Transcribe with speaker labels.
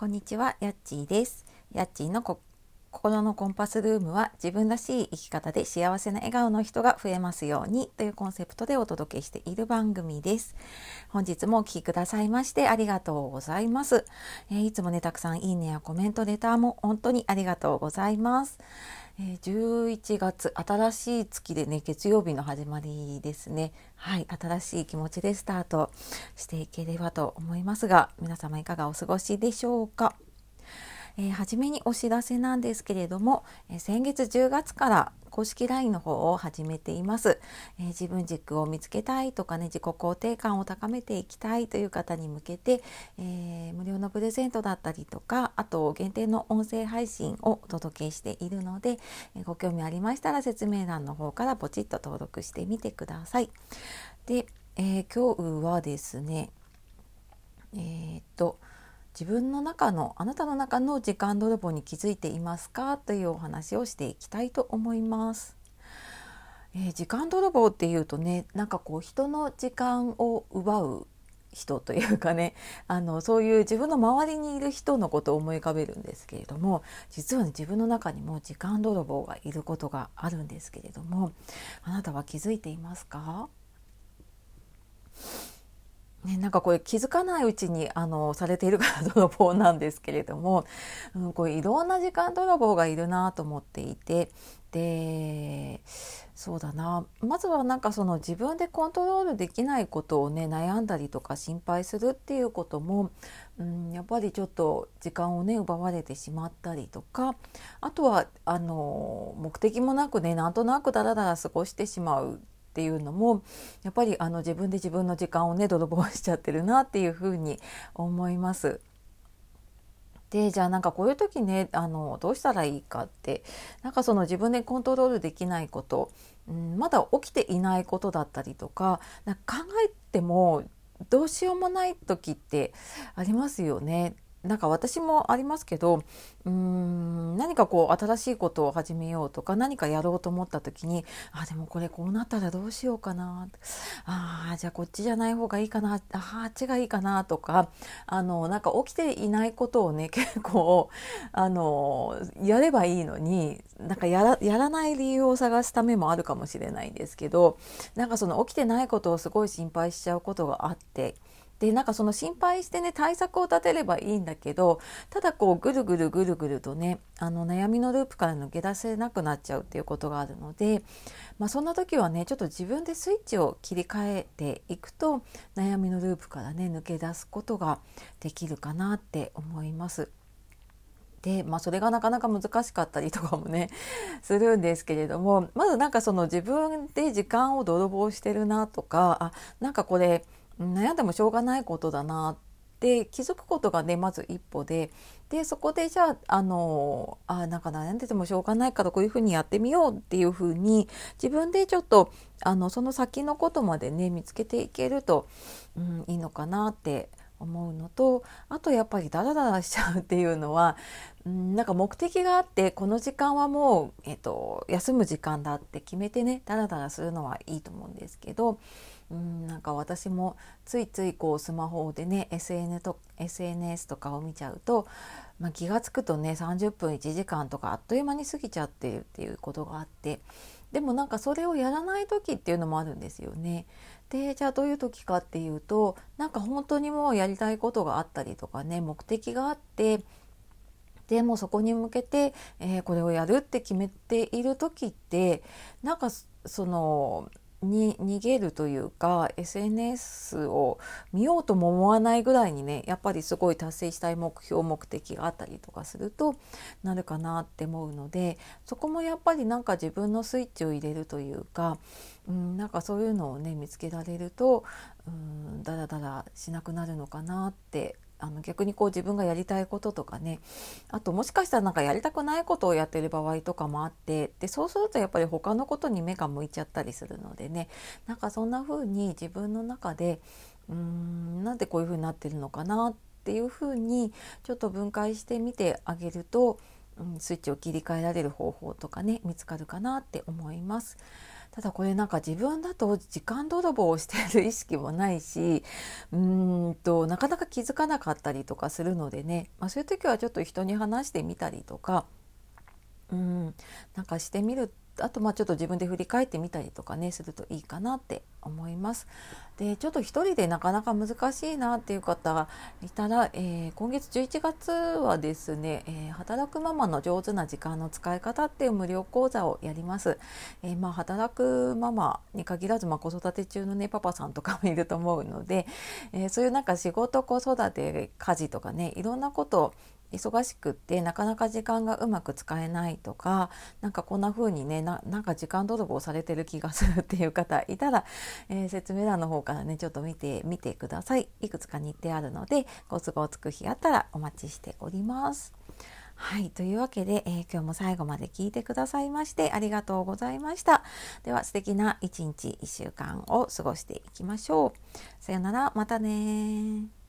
Speaker 1: こんにちは、やっちーです。やっちーのこ心のコンパスルームは自分らしい生き方で幸せな笑顔の人が増えますようにというコンセプトでお届けしている番組です。本日もお聴きくださいましてありがとうございます。えーいつもね、たくさんいいねやコメント、レターも本当にありがとうございます。え11月新しい月でね月曜日の始まりですねはい新しい気持ちでスタートしていければと思いますが皆様いかがお過ごしでしょうか？えー初めにお知らせなんですけれども、えー先月10月から公式 LINE の方を始めています、えー自分軸を見つけたいとかね自己肯定感を高めていきたいという方に向けて、え無料のプレゼントだったりとかあと限定の音声配信をお届けしているので、えご興味ありましたら説明欄の方からポチッと登録してみてください。で、え今日はですねえっと自分の中のあなたの中の時間泥棒に気づいていますかというお話をしていきたいと思います。えー時間泥棒っていうとねなんかこう人の時間を奪う人というかね あのそういう自分の周りにいる人のことを思い浮かべるんですけれども実はね自分の中にも時間泥棒がいることがあるんですけれどもあなたは気づいていますか？ね、なんかこれ気づかないうちにあのされているから泥棒なんですけれども、うん、これいろんな時間泥棒がいるなと思っていてでそうだな。まずはなんかその自分でコントロールできないことをね悩んだりとか心配するっていうことも、うん、やっぱりちょっと時間をね奪われてしまったりとかあとはあの目的もなくねなんとなくだらだら過ごしてしまうっていうのもやっぱりあの自分で自分の時間をね泥棒しちゃってるなっていうふうに思います。でじゃあなんかこういう時ねあのどうしたらいいかってなんかその自分でコントロールできないこと、うん、まだ起きていないことだったりとかなんか考えてもどうしようもない時ってありますよね。なんか私もありますけどうん何かこう新しいことを始めようとか何かやろうと思った時にあでもこれこうなったらどうしようかなあじゃあこっちじゃない方がいいかなああっちがいいかなとかあのなんか起きていないことをね 結構あのやればいいのになんかやらやらない理由を探すためもあるかもしれないんですけどなんかその起きてないことをすごい心配しちゃうことがあって。でなんかその心配してね対策を立てればいいんだけどただこうぐるぐるぐるぐるとねあの悩みのループから抜け出せなくなっちゃうっていうことがあるので、まあ、そんな時はねちょっと自分でスイッチを切り替えていくと悩みのループからね抜け出すことができるかなって思います。でまあ、それがなかなか難しかったりとかもね するんですけれどもまずなんかその自分で時間を泥棒してるなとかあなんかこれ悩んでもしょうがないことだなって気づくことがねまず一歩で。でそこでじゃああのあなんか悩んでてもしょうがないからこういうふうにやってみようっていうふうに自分でちょっとあのその先のことまでね見つけていけると、うん、いいのかなって思うのとあとやっぱりダラダラしちゃうっていうのは、うん、なんか目的があってこの時間はもう、えっと、休む時間だって決めてねダラダラするのはいいと思うんですけどうんなんか私もついついこうスマホでね SN と SNS とかを見ちゃうと、まあ、気が付くとね30分1時間とかあっという間に過ぎちゃってるっていうことがあってでもなんかそれをやらない時っていうのもあるんですよね。でじゃあどういう時かっていうとなんか本当にもうやりたいことがあったりとかね目的があってでもそこに向けて、えーこれをやるって決めている時ってなんかそのに逃げるというか SNS を見ようとも思わないぐらいにねやっぱりすごい達成したい目標目的があったりとかするとなるかなって思うのでそこもやっぱりなんか自分のスイッチを入れるというか、うん、なんかそういうのをね見つけられると、うん、だらだらしなくなるのかなってあの逆にこう自分がやりたいこととかねあともしかしたらなんかやりたくないことをやってる場合とかもあってでそうするとやっぱり他のことに目が向いちゃったりするのでねなんかそんな風に自分の中でうーんなんでこういう風になってるのかなっていう風にちょっと分解してみてあげると、うん、スイッチを切り替えられる方法とかね見つかるかなって思います。ただこれなんか自分だと時間泥棒をしている意識もないしうーんとなかなか気づかなかったりとかするのでね、まあ、そういう時はちょっと人に話してみたりとかうんなんかしてみるあとまあちょっと自分で振り返ってみたりとかねするといいかなって思います。でちょっと一人でなかなか難しいなっていう方がいたら、えー、今月11月はですね、えー、働くママの上手な時間の使い方っていう無料講座をやります。えー、まあ、働くママに限らず、まあ、子育て中のねパパさんとかもいると思うので、えそういうなんか仕事子育て家事とかねいろんなことを忙しくってなかなか時間がうまく使えないとかなんかこんな風にねなんか時間泥棒されてる気がするっていう方いたら、えー、説明欄の方からねちょっと見てみてください。いくつか日程あるのでご都合つく日あったらお待ちしております。はいというわけで、えー、今日も最後まで聞いてくださいましてありがとうございました。では素敵な一日1週間を過ごしていきましょう。さよならまたね